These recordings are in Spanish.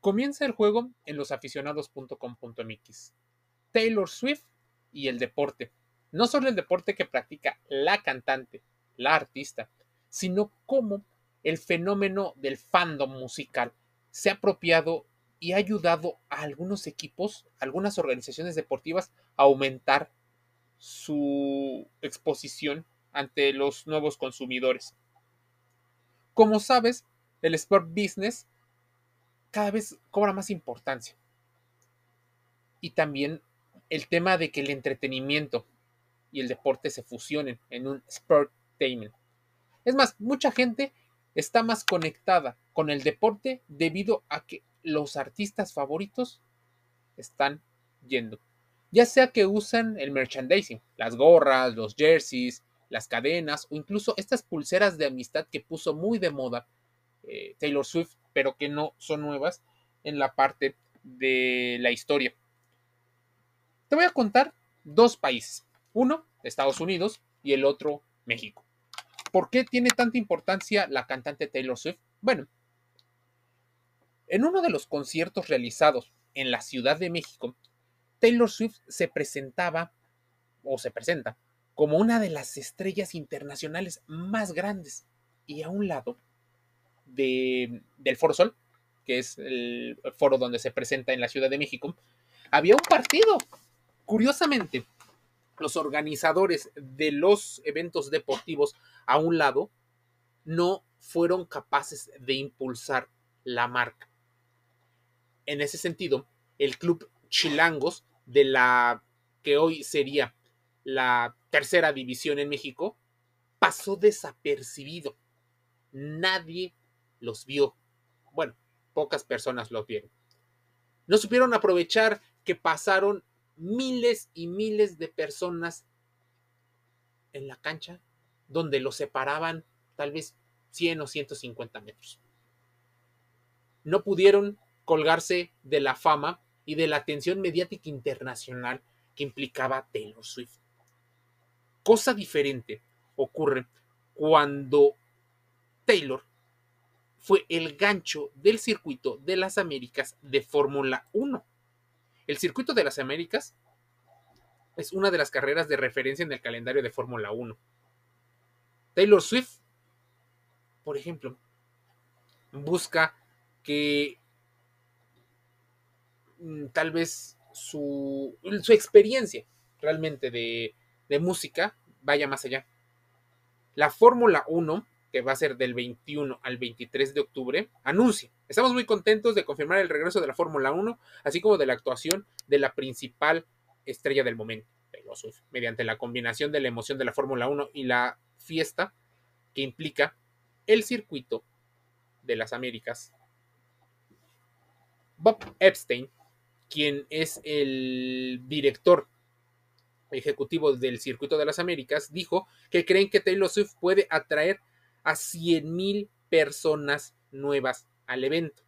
Comienza el juego en losaficionados.com.mx. Taylor Swift y el deporte. No solo el deporte que practica la cantante, la artista, sino cómo el fenómeno del fandom musical se ha apropiado y ha ayudado a algunos equipos, algunas organizaciones deportivas a aumentar su exposición ante los nuevos consumidores. Como sabes, el sport business cada vez cobra más importancia. Y también el tema de que el entretenimiento y el deporte se fusionen en un sportainment. Es más, mucha gente está más conectada con el deporte debido a que los artistas favoritos están yendo. Ya sea que usan el merchandising, las gorras, los jerseys, las cadenas o incluso estas pulseras de amistad que puso muy de moda eh, Taylor Swift, pero que no son nuevas en la parte de la historia. Te voy a contar dos países, uno Estados Unidos y el otro México. ¿Por qué tiene tanta importancia la cantante Taylor Swift? Bueno, en uno de los conciertos realizados en la Ciudad de México, Taylor Swift se presentaba o se presenta como una de las estrellas internacionales más grandes y a un lado del Foro Sol, que es el foro donde se presenta en la Ciudad de México, había un partido. Curiosamente, los organizadores de los eventos deportivos a un lado no fueron capaces de impulsar la marca. En ese sentido, el club Chilangos de la que hoy sería la tercera división en México pasó desapercibido. Nadie los vio. Bueno, pocas personas los vieron. No supieron aprovechar que pasaron miles y miles de personas en la cancha donde los separaban tal vez 100 o 150 metros. No pudieron colgarse de la fama y de la atención mediática internacional que implicaba Taylor Swift. Cosa diferente ocurre cuando Taylor fue el gancho del circuito de las Américas de Fórmula 1. El circuito de las Américas es una de las carreras de referencia en el calendario de Fórmula 1. Taylor Swift, por ejemplo, busca que mm, tal vez su, su experiencia realmente de, de música vaya más allá. La Fórmula 1 que va a ser del 21 al 23 de octubre, anuncia. Estamos muy contentos de confirmar el regreso de la Fórmula 1, así como de la actuación de la principal estrella del momento, mediante la combinación de la emoción de la Fórmula 1 y la fiesta que implica el circuito de las Américas. Bob Epstein, quien es el director ejecutivo del circuito de las Américas, dijo que creen que Taylor Swift puede atraer a 100.000 personas nuevas al evento.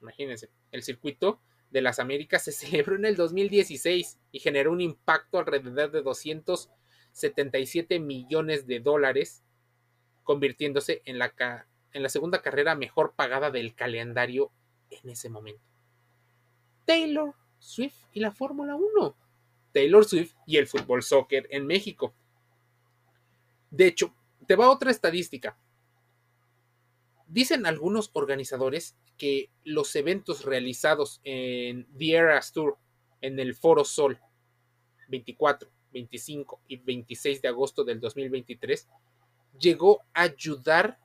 Imagínense, el circuito de las Américas se celebró en el 2016 y generó un impacto alrededor de 277 millones de dólares, convirtiéndose en la, en la segunda carrera mejor pagada del calendario en ese momento. Taylor Swift y la Fórmula 1. Taylor Swift y el fútbol soccer en México. De hecho, te va otra estadística. Dicen algunos organizadores que los eventos realizados en The Eras Tour en el Foro Sol 24, 25 y 26 de agosto del 2023 llegó a ayudar,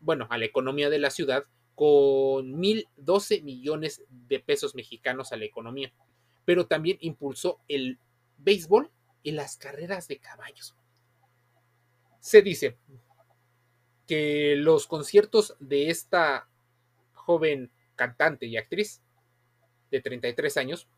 bueno, a la economía de la ciudad con 1.012 millones de pesos mexicanos a la economía, pero también impulsó el béisbol y las carreras de caballos se dice que los conciertos de esta joven cantante y actriz de 33 años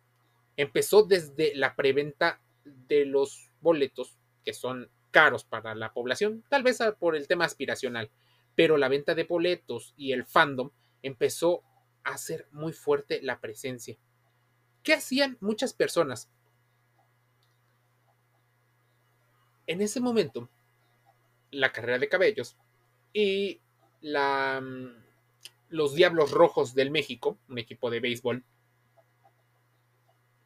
empezó desde la preventa de los boletos que son caros para la población, tal vez por el tema aspiracional, pero la venta de boletos y el fandom empezó a hacer muy fuerte la presencia. ¿Qué hacían muchas personas? En ese momento la carrera de cabellos y la, mm, los Diablos Rojos del México, un equipo de béisbol,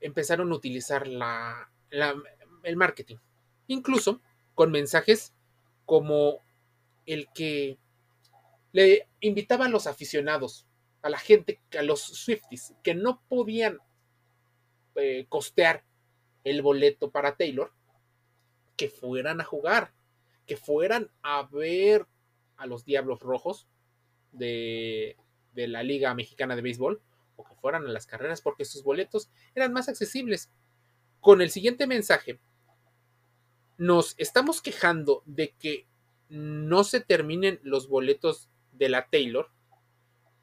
empezaron a utilizar la, el marketing. Incluso con mensajes como el que le invitaba a los aficionados, a la gente, a los Swifties, que no podían eh, costear el boleto para Taylor, que fueran a jugar, que fueran a ver a los Diablos Rojos de, la Liga Mexicana de Béisbol, o que fueran a las carreras, porque sus boletos eran más accesibles. Con el siguiente mensaje, nos estamos quejando de que no se terminen los boletos de la Taylor,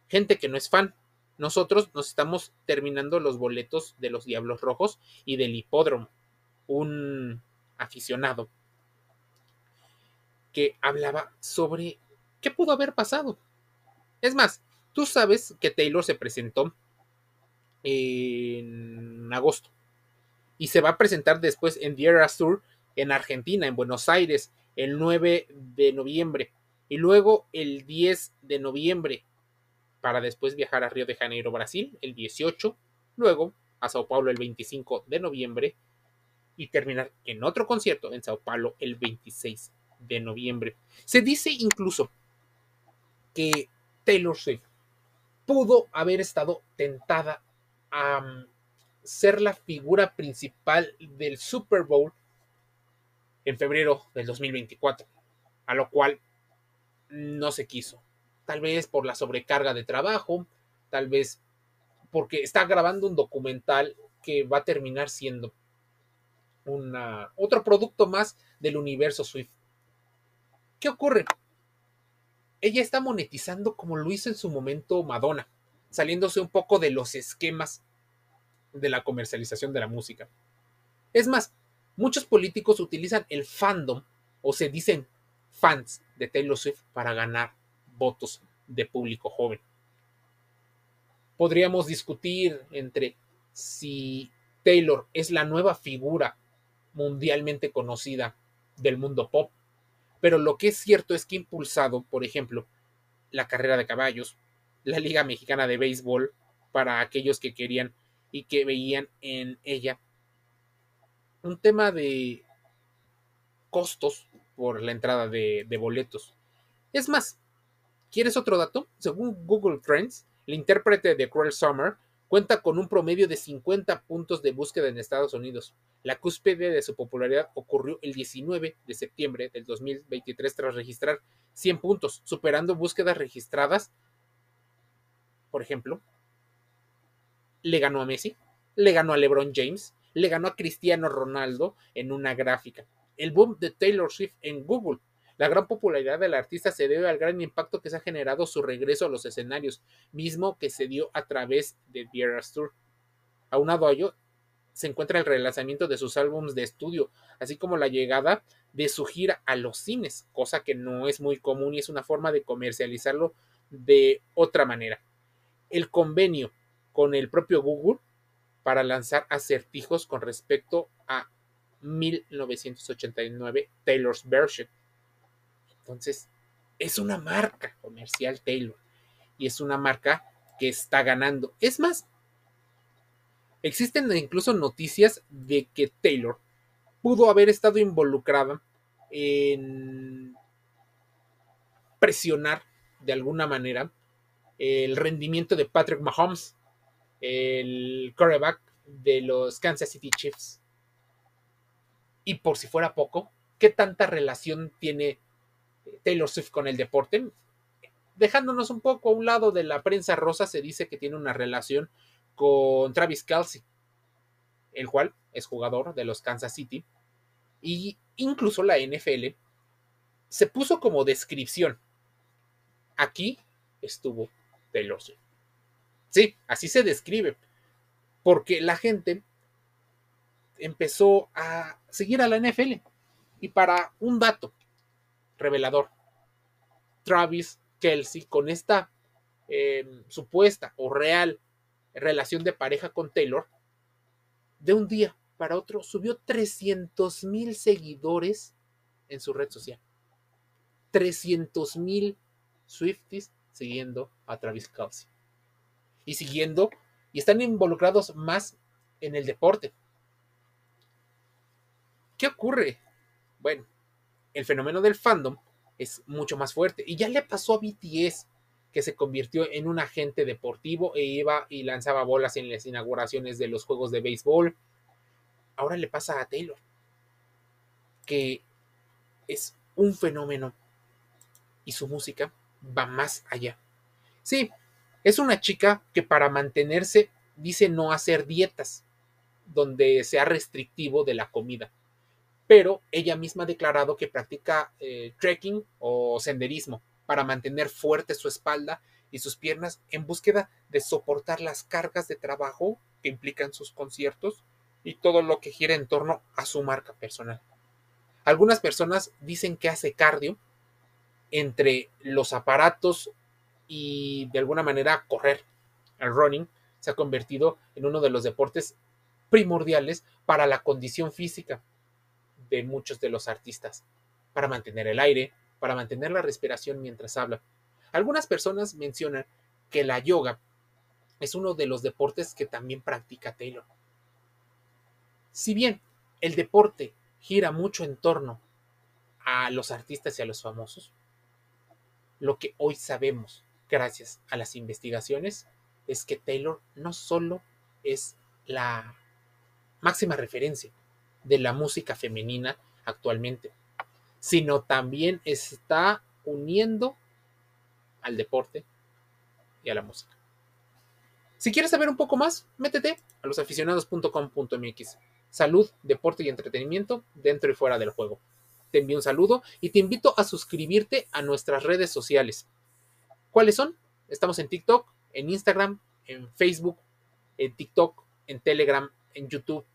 gente que no es fan. Nosotros nos estamos terminando los boletos de los Diablos Rojos y del Hipódromo. Un aficionado que hablaba sobre qué pudo haber pasado. Es más, tú sabes que Taylor se presentó en agosto y se va a presentar después en The Eras Tour en Argentina, en Buenos Aires, el 9 de noviembre y luego el 10 de noviembre para después viajar a Río de Janeiro, Brasil, el 18, luego a Sao Paulo el 25 de noviembre y terminar en otro concierto en Sao Paulo el 26 de noviembre. Se dice incluso que Taylor Swift pudo haber estado tentada a mm, ser la figura principal del Super Bowl en febrero del 2024, a lo cual no se quiso. Tal vez por la sobrecarga de trabajo, tal vez porque está grabando un documental que va a terminar siendo una, otro producto más del universo Swift. ¿Qué ocurre? Ella está monetizando como lo hizo en su momento Madonna, saliéndose un poco de los esquemas de la comercialización de la música. Es más, muchos políticos utilizan el fandom o se dicen fans de Taylor Swift para ganar votos de público joven. Podríamos discutir entre si Taylor es la nueva figura mundialmente conocida del mundo pop, pero lo que es cierto es que ha impulsado, por ejemplo, la carrera de caballos, la Liga Mexicana de Béisbol, para aquellos que querían y que veían en ella un tema de costos por la entrada de, boletos. Es más, ¿quieres otro dato? Según Google Trends, el intérprete de Cruel Summer cuenta con un promedio de 50 puntos de búsqueda en Estados Unidos. La cúspide de su popularidad ocurrió el 19 de septiembre del 2023 tras registrar 100 puntos, superando búsquedas registradas. Por ejemplo, le ganó a Messi, le ganó a LeBron James, le ganó a Cristiano Ronaldo en una gráfica el boom de Taylor Swift en Google. La gran popularidad del artista se debe al gran impacto que se ha generado su regreso a los escenarios, mismo que se dio a través de The Tour. Aunado a ello, se encuentra el relanzamiento de sus álbumes de estudio, así como la llegada de su gira a los cines, cosa que no es muy común y es una forma de comercializarlo de otra manera. El convenio con el propio Google para lanzar acertijos con respecto a 1989 Taylor's Version. Entonces, es una marca comercial Taylor y es una marca que está ganando. Es más, existen incluso noticias de que Taylor pudo haber estado involucrada en presionar de alguna manera el rendimiento de Patrick Mahomes, el quarterback de los Kansas City Chiefs. Y por si fuera poco, ¿qué tanta relación tiene Taylor Swift con el deporte? Dejándonos un poco a un lado de la prensa rosa, se dice que tiene una relación con Travis Kelsey, el cual es jugador de los Kansas City. Y incluso la NFL se puso como descripción. Aquí estuvo Taylor Swift. Sí, así se describe. Porque la gente empezó a seguir a la NFL. Y para un dato revelador, Travis Kelsey, con esta em, supuesta o real relación de pareja con Taylor, de un día para otro subió 300 mil seguidores en su red social. 300 mil Swifties siguiendo a Travis Kelsey. Y siguiendo, y están involucrados más en el deporte. ¿Qué ocurre? Bueno, el fenómeno del fandom es mucho más fuerte. Y ya le pasó a BTS, que se convirtió en un agente deportivo e iba y lanzaba bolas en las inauguraciones de los juegos de béisbol. Ahora le pasa a Taylor, que es un fenómeno y su música va más allá. Sí, es una chica que para mantenerse dice no hacer dietas, donde sea restrictivo de la comida. Pero ella misma ha declarado que practica eh, trekking o senderismo para mantener fuerte su espalda y sus piernas en búsqueda de soportar las cargas de trabajo que implican sus conciertos y todo lo que gira en torno a su marca personal. Algunas personas dicen que hace cardio entre los aparatos y de alguna manera correr. El running se ha convertido en uno de los deportes primordiales para la condición física de muchos de los artistas, para mantener el aire, para mantener la respiración mientras habla. Algunas personas mencionan que la yoga es uno de los deportes que también practica Taylor. Si bien el deporte gira mucho en torno a los artistas y a los famosos, lo que hoy sabemos gracias a las investigaciones es que Taylor no solo es la máxima referencia de la música femenina actualmente, sino también está uniendo al deporte y a la música. Si quieres saber un poco más, métete a losaficionados.com.mx. Salud, deporte y entretenimiento dentro y fuera del juego. Te envío un saludo y te invito a suscribirte a nuestras redes sociales. ¿Cuáles son? Estamos en TikTok, en Instagram, en Facebook, en TikTok, en Telegram, en YouTube.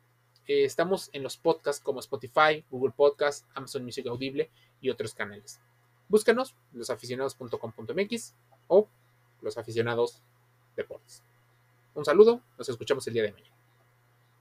Eh, estamos en los podcasts como Spotify, Google Podcasts, Amazon Music Audible y otros canales. Búscanos, losaficionados.com.mx o los aficionados deportes. Un saludo, nos escuchamos el día de mañana.